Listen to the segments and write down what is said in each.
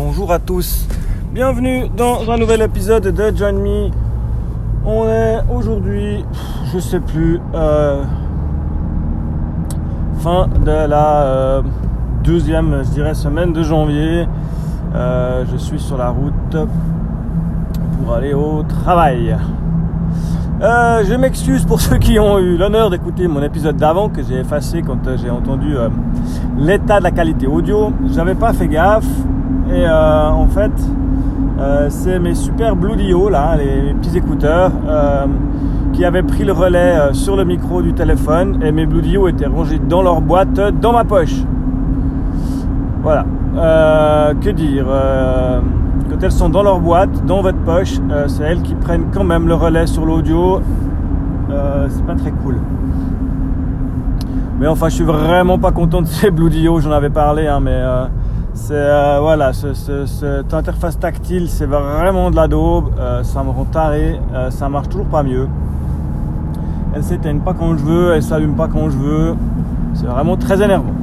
Bonjour à tous, bienvenue dans un nouvel épisode de Join Me. On est aujourd'hui, je sais plus, euh, fin de la euh, deuxième, semaine de janvier. Euh, je suis sur la route pour aller au travail. Je m'excuse pour ceux qui ont eu l'honneur d'écouter mon épisode d'avant que j'ai effacé quand j'ai entendu l'état de la qualité audio. J'avais pas fait gaffe et en fait c'est mes super Blue Dio là, les, petits écouteurs qui avaient pris le relais sur le micro du téléphone et mes Blue Dio étaient rangés dans leur boîte dans ma poche. Voilà. que dire quand elles sont dans leur boîte, dans votre poche, euh, c'est elles qui prennent quand même le relais sur l'audio. Euh, c'est pas très cool. Mais enfin, je suis vraiment pas content de ces Blue Dio, j'en avais parlé, hein, mais euh, voilà, cette interface tactile, c'est vraiment de la daube, ça me rend taré, ça marche toujours pas mieux. Elles s'éteignent pas quand je veux, elles s'allument pas quand je veux, c'est vraiment très énervant.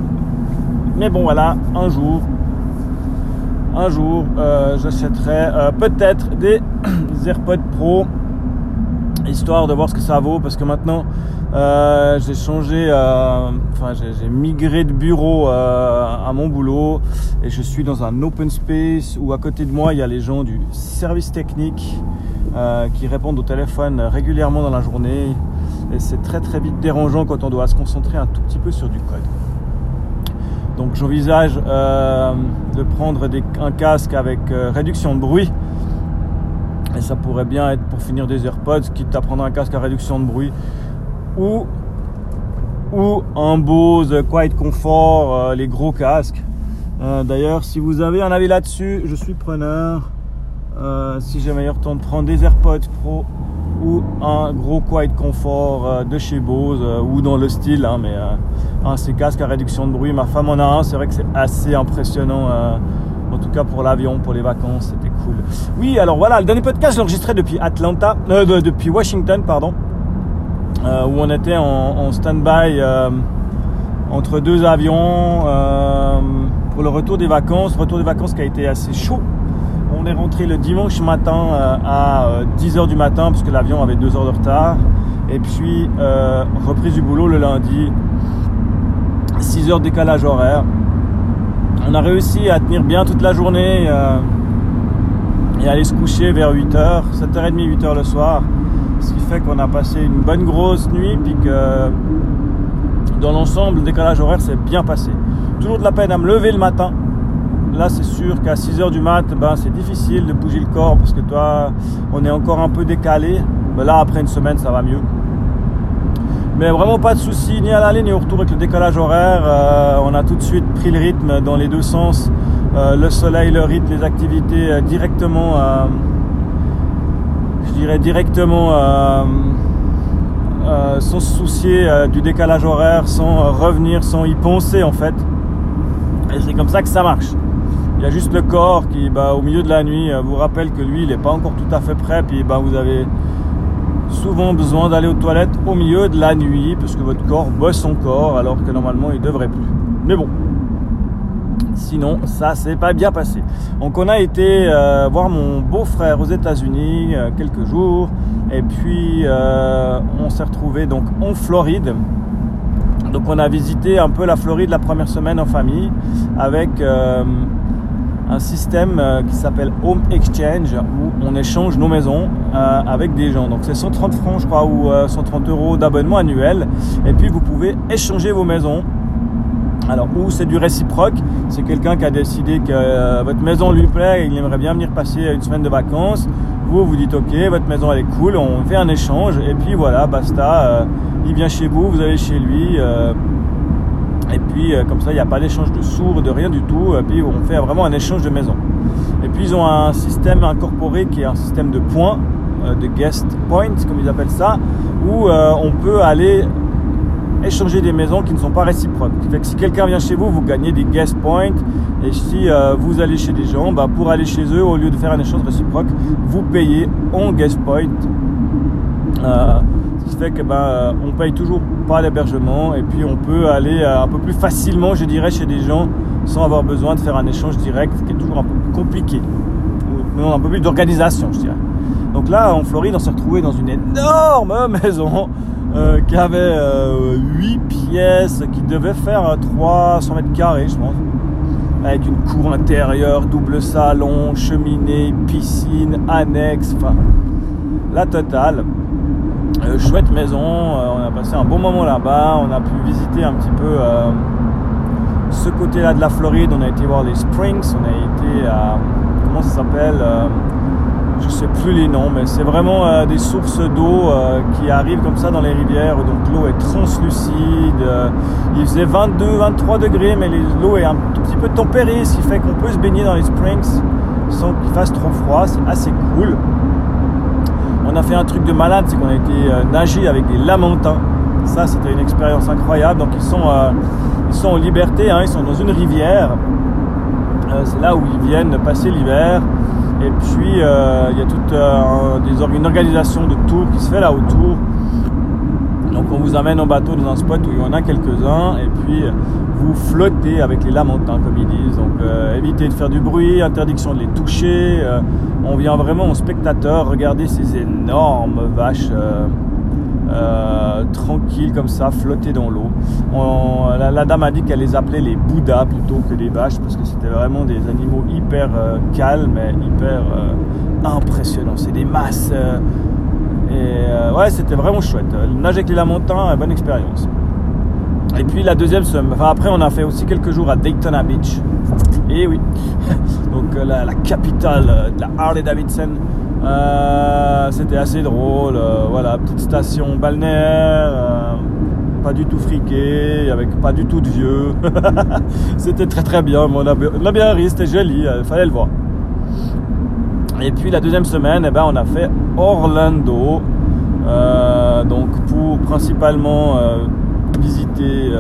Mais bon, voilà, un jour, un jour, euh, j'achèterai euh, peut-être des AirPods Pro, histoire de voir ce que ça vaut, parce que maintenant, euh, j'ai changé, enfin, j'ai migré de bureau à mon boulot, et je suis dans un open space où à côté de moi, il y a les gens du service technique qui répondent au téléphone régulièrement dans la journée, et c'est très très vite dérangeant quand on doit se concentrer un tout petit peu sur du code. Donc j'envisage euh, de prendre un casque avec euh, réduction de bruit. Et ça pourrait bien être pour finir des AirPods, quitte à prendre un casque à réduction de bruit. Ou, ou un Bose Quiet Comfort, euh, les gros casques. D'ailleurs, si vous avez un avis là-dessus, je suis preneur. si j'ai meilleur temps de prendre des AirPods Pro ou un gros quiet confort euh, de chez Bose euh, ou dans le style, hein, mais euh, un ces casques à réduction de bruit. Ma femme en a un, c'est vrai que c'est assez impressionnant. en tout cas pour l'avion, pour les vacances, c'était Oui, alors voilà, le dernier podcast, je l'enregistrais depuis Atlanta, depuis Washington, pardon, où on était en, stand-by entre deux avions pour le retour des vacances. Retour des vacances qui a été assez chaud on est rentré le dimanche matin euh, à 10h euh, du matin parce que l'avion avait 2 heures de retard. Et puis euh, reprise du boulot le lundi, 6 heures décalage horaire. On a réussi à tenir bien toute la journée et aller se coucher vers 8h, 7h30, 8h le soir. Ce qui fait qu'on a passé une bonne grosse nuit, puis que dans l'ensemble, le décalage horaire s'est bien passé. Toujours de la peine à me lever le matin, Là, c'est sûr qu'à 6h du mat, ben, c'est difficile de bouger le corps parce que toi, on est encore un peu décalé. Mais là, après une semaine, ça va mieux. Mais vraiment pas de soucis ni à l'aller ni au retour avec le décalage horaire. Euh, on a tout de suite pris le rythme dans les deux sens. Euh, le soleil, le rythme, les activités euh, directement, je dirais directement, sans se soucier du décalage horaire, sans revenir, sans y penser en fait. Et c'est comme ça que ça marche. Il y a juste le corps qui, bah, au milieu de la nuit, euh, vous rappelle que lui, il n'est pas encore tout à fait prêt. Puis bah, vous avez souvent besoin d'aller aux toilettes au milieu de la nuit parce que votre corps bosse son corps alors que normalement il devrait plus. Mais bon, sinon ça s'est pas bien passé. Donc on a été euh, voir mon beau-frère aux États-Unis euh, quelques jours et puis on s'est retrouvé donc en Floride. Donc on a visité un peu la Floride la première semaine en famille avec un système euh, qui s'appelle Home Exchange où on échange nos maisons euh, avec des gens. Donc c'est 130 francs je crois ou 130 euh, euros d'abonnement annuel et puis vous pouvez échanger vos maisons. Alors ou c'est du réciproque, c'est quelqu'un qui a décidé que votre maison lui plaît et il aimerait bien venir passer une semaine de vacances. Vous vous dites ok votre maison elle est cool, on fait un échange et puis voilà basta, il vient chez vous, vous allez chez lui. Et puis euh, comme ça, il n'y a pas d'échange de sourds, de rien du tout. Et puis on fait vraiment un échange de maison. Et puis ils ont un système incorporé qui est un système de points, euh, de guest points comme ils appellent ça, où euh, on peut aller échanger des maisons qui ne sont pas réciproques. Fait que si quelqu'un vient chez vous, vous gagnez des guest points. Et si vous allez chez des gens, bah, pour aller chez eux, au lieu de faire un échange réciproque, vous payez en guest point. Ce qui fait que ben, euh, on paye toujours pas l'hébergement et puis on peut aller euh, un peu plus facilement, je dirais, chez des gens sans avoir besoin de faire un échange direct qui est toujours un peu plus compliqué. Ou un peu plus d'organisation, je dirais. Donc là, en Floride, on s'est retrouvé dans une énorme maison euh, qui avait 8 pièces, qui devait faire 300 mètres carrés, je pense avec une cour intérieure, double salon, cheminée, piscine, annexe, enfin la totale. Euh, chouette maison, euh, on a passé un bon moment là-bas, on a pu visiter un petit peu euh, ce côté-là de la Floride, on a été voir les Springs, on a été à, comment ça s'appelle je sais plus les noms, mais c'est vraiment euh, des sources d'eau euh, qui arrivent comme ça dans les rivières. Donc l'eau est translucide. Euh, il faisait 22, 23 degrés, mais l'eau est un tout petit peu tempérée, ce qui fait qu'on peut se baigner dans les springs sans qu'il fasse trop froid. C'est assez cool. On a fait un truc de malade, c'est qu'on a été nager avec des lamantins. Ça, c'était une expérience incroyable. Donc ils sont, ils sont en liberté, hein. ils sont dans une rivière. c'est là où ils viennent passer l'hiver. Et puis, euh, il y a toute euh, une organisation de tours qui se fait là autour. Donc, on vous amène en bateau dans un spot où il y en a quelques-uns. Et puis, vous flottez avec les lamentins, comme ils disent. Donc, euh, évitez de faire du bruit, interdiction de les toucher. on vient vraiment en spectateur regarder ces énormes vaches euh, tranquille comme ça, flotter dans l'eau. La, dame a dit qu'elle les appelait les Bouddhas plutôt que les vaches parce que c'était vraiment des animaux hyper euh, calmes et hyper euh, impressionnants. C'est des masses. et ouais, c'était vraiment chouette. Nager avec les lamentins, bonne expérience. Et puis la deuxième semaine, enfin après on a fait aussi quelques jours à Daytona Beach. Et oui, donc la, la capitale de la Harley Davidson. Euh, c'était assez drôle. Euh, voilà, petite station balnéaire, euh, pas du tout friqué, avec pas du tout de vieux. c'était très très bien. On a, bien ri, c'était joli, fallait le voir. Et puis la deuxième semaine, eh ben, on a fait Orlando. donc pour principalement visiter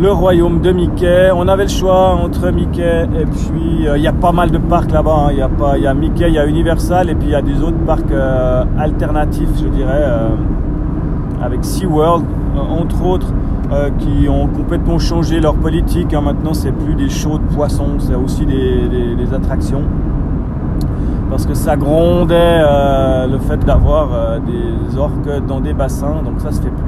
le royaume de Mickey. On avait le choix entre Mickey et puis euh, il y a pas mal de parcs là-bas. Hein. Il y a pas, y a Mickey, il y a Universal et puis il y a des autres parcs euh, alternatifs, je dirais, euh, avec SeaWorld entre autres. qui ont complètement changé leur politique. Hein. Maintenant, c'est plus des shows de poissons, c'est aussi des, attractions. Parce que ça grondait le fait d'avoir des orques dans des bassins, donc ça se fait plus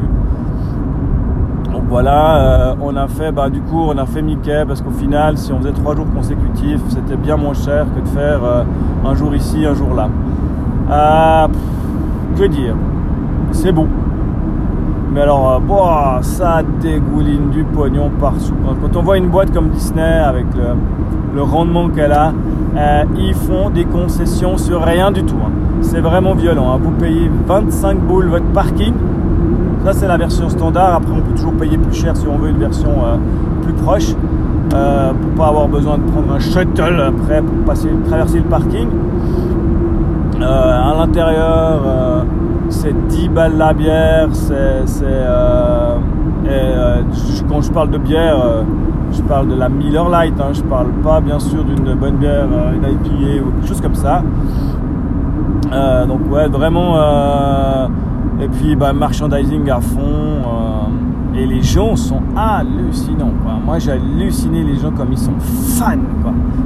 voilà, euh, on a fait, bah, du coup, on a fait Mickey parce qu'au final, si on faisait trois jours consécutifs, c'était bien moins cher que de faire euh, un jour ici, un jour là. Euh, que dire C'est beau. Mais alors, ça dégouline du pognon partout. Quand on voit une boîte comme Disney avec le, rendement qu'elle a, ils font des concessions sur rien du tout. Hein. C'est vraiment violent. Hein. Vous payez 25 boules votre parking ça, c'est la version standard. Après, on peut toujours payer plus cher si on veut une version euh, plus proche. Euh, pour pas avoir besoin de prendre un shuttle après pour passer, traverser le parking. Euh, à l'intérieur, c'est 10 balles la bière. C'est, quand je parle de bière, je parle de la Miller Light. Hein. je parle pas bien sûr d'une bonne bière, une IPA ou quelque chose comme ça. donc ouais, vraiment et puis bah, merchandising à fond. Euh, et les gens sont hallucinants. Moi j'ai halluciné les gens comme ils sont fans.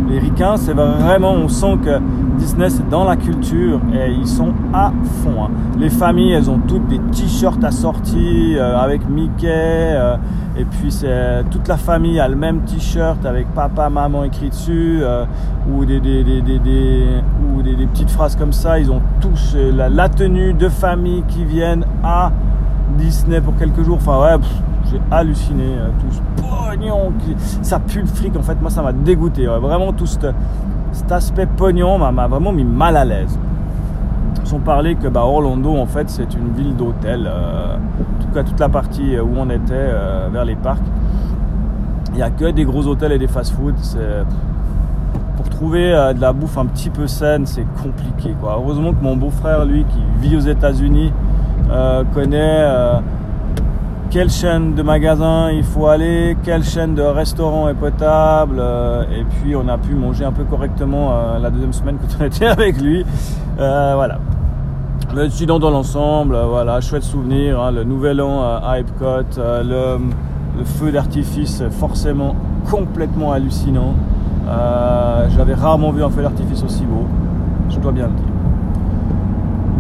Les ricains, c'est vraiment, on sent que Disney c'est dans la culture et ils sont à fond. Hein. Les familles, elles ont toutes des t-shirts assortis euh, avec Mickey. Euh, et puis c'est toute la famille a le même t-shirt avec papa, maman écrit dessus, des, ou des, petites phrases comme ça. Ils ont tous la, tenue de famille qui viennent à Disney pour quelques jours. Enfin ouais, j'ai halluciné. tout ce pognon, ça pue le fric. En fait, moi ça m'a dégoûté. Vraiment tout cet, aspect pognon m'a vraiment mis mal à l'aise. Sans parler que bah, Orlando en fait c'est une ville d'hôtel. Euh, en tout cas toute la partie où on était euh, vers les parcs. Il n'y a que des gros hôtels et des fast-food. Pour trouver euh, de la bouffe un petit peu saine, c'est compliqué. Heureusement que mon beau-frère, lui, qui vit aux États-Unis, connaît quelle chaîne de magasins il faut aller, quelle chaîne de restaurants est potable. et puis on a pu manger un peu correctement la deuxième semaine que on était avec lui. voilà. Mais sinon dans l'ensemble, euh, voilà, chouette souvenir, hein, le nouvel an à Epcot, euh, le, feu d'artifice forcément complètement hallucinant. Euh, j'avais rarement vu un feu d'artifice aussi beau, je dois bien le dire.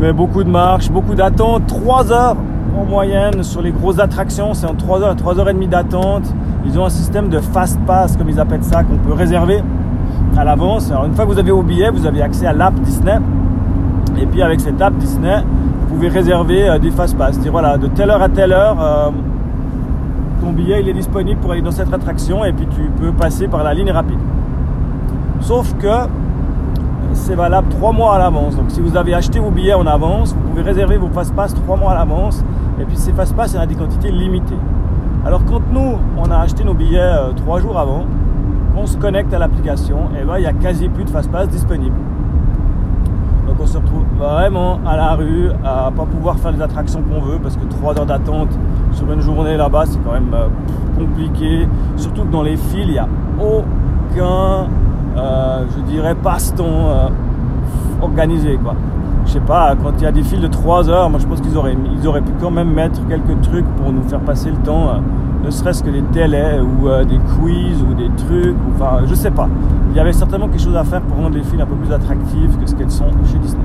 Mais beaucoup de marches, beaucoup d'attentes, 3 heures en moyenne sur les grosses attractions, c'est en 3 heures 3 heures et demie d'attente. Ils ont un système de fast pass, comme ils appellent ça, qu'on peut réserver à l'avance. Alors une fois que vous avez vos billets, vous avez accès à l'app Disney. Et puis avec cette app Disney, vous pouvez réserver euh, des fast pass. Dire voilà, de telle heure à telle heure, euh, ton billet il est disponible pour aller dans cette attraction et puis tu peux passer par la ligne rapide. Sauf que c'est valable 3 mois à l'avance. Donc si vous avez acheté vos billets en avance, vous pouvez réserver vos fast-pass 3 mois à l'avance. Et puis ces fast-pass, il y en a des quantités limitées. Alors quand nous, on a acheté nos billets 3 euh, jours avant, on se connecte à l'application, et là il n'y a quasi plus de fast-pass disponibles. Donc on se retrouve vraiment à la rue, à pas pouvoir faire les attractions qu'on veut, parce que 3 heures d'attente sur une journée là-bas, c'est quand même euh, compliqué. Surtout que dans les fils, il n'y a aucun je dirais, passe-temps euh, organisé. Quoi. Je sais pas, quand il y a des files de 3 heures, moi je pense qu'ils auraient, ils auraient pu quand même mettre quelques trucs pour nous faire passer le temps, euh, ne serait-ce que des télés ou des quiz ou des trucs, enfin je sais pas. Il y avait certainement quelque chose à faire pour rendre les files un peu plus attractives que ce qu'elles sont chez Disney.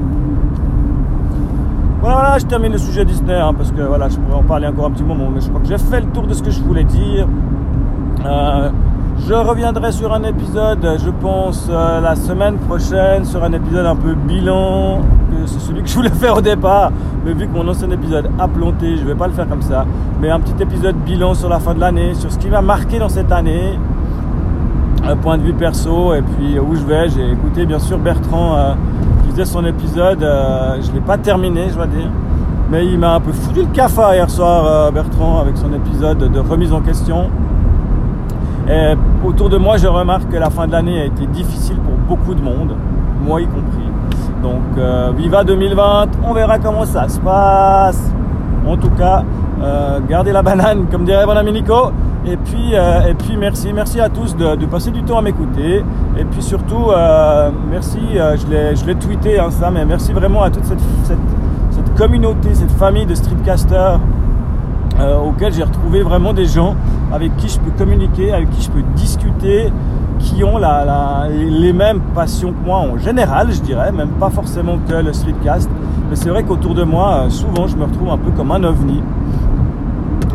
Voilà, je termine le sujet Disney hein, parce que voilà, je pourrais en parler encore un petit moment, mais je crois que j'ai fait le tour de ce que je voulais dire. Je reviendrai sur un épisode, je pense, euh, la semaine prochaine, sur un épisode un peu bilan. C'est celui que je voulais faire au départ. Mais vu que mon ancien épisode a planté, je ne vais pas le faire comme ça. Mais un petit épisode bilan sur la fin de l'année, sur ce qui m'a marqué dans cette année. Un point de vue perso et puis où je vais. J'ai écouté bien sûr Bertrand euh, qui faisait son épisode. Euh, je ne l'ai pas terminé, je dois dire. Mais il m'a un peu foutu le cafard hier soir, Bertrand, avec son épisode de remise en question. Et autour de moi, je remarque que la fin de l'année a été difficile pour beaucoup de monde, moi y compris. Donc, euh, viva 2020, on verra comment ça se passe. En tout cas, euh, gardez la banane, comme dirait mon ami Nico. Et puis, euh, et puis merci, merci à tous de, passer du temps à m'écouter. Et puis surtout, merci, je l'ai tweeté hein, ça, mais merci vraiment à toute cette, cette, communauté, cette famille de streetcasters euh, auquel j'ai retrouvé vraiment des gens avec qui je peux communiquer, avec qui je peux discuter, qui ont les mêmes passions que moi en général, je dirais, même pas forcément que le streetcast. Mais c'est vrai qu'autour de moi, euh, souvent, je me retrouve un peu comme un ovni.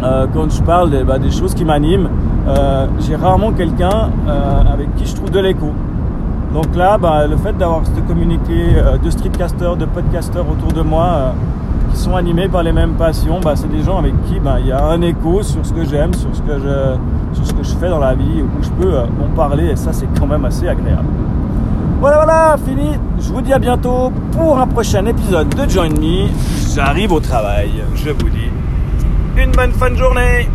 Euh, quand je parle des, bah, choses qui m'animent, j'ai rarement quelqu'un avec qui je trouve de l'écho. Donc là, bah, le fait d'avoir de communiquer de streetcasters, de podcasters autour de moi, sont animés par les mêmes passions, bah, c'est des gens avec qui bah, il y a un écho sur ce que j'aime, sur, ce que je, sur ce que je fais dans la vie, où je peux euh, en parler, et ça c'est quand même assez agréable. Voilà, voilà, fini. Je vous dis à bientôt pour un prochain épisode de Join Me. J'arrive au travail, je vous dis une bonne fin de journée.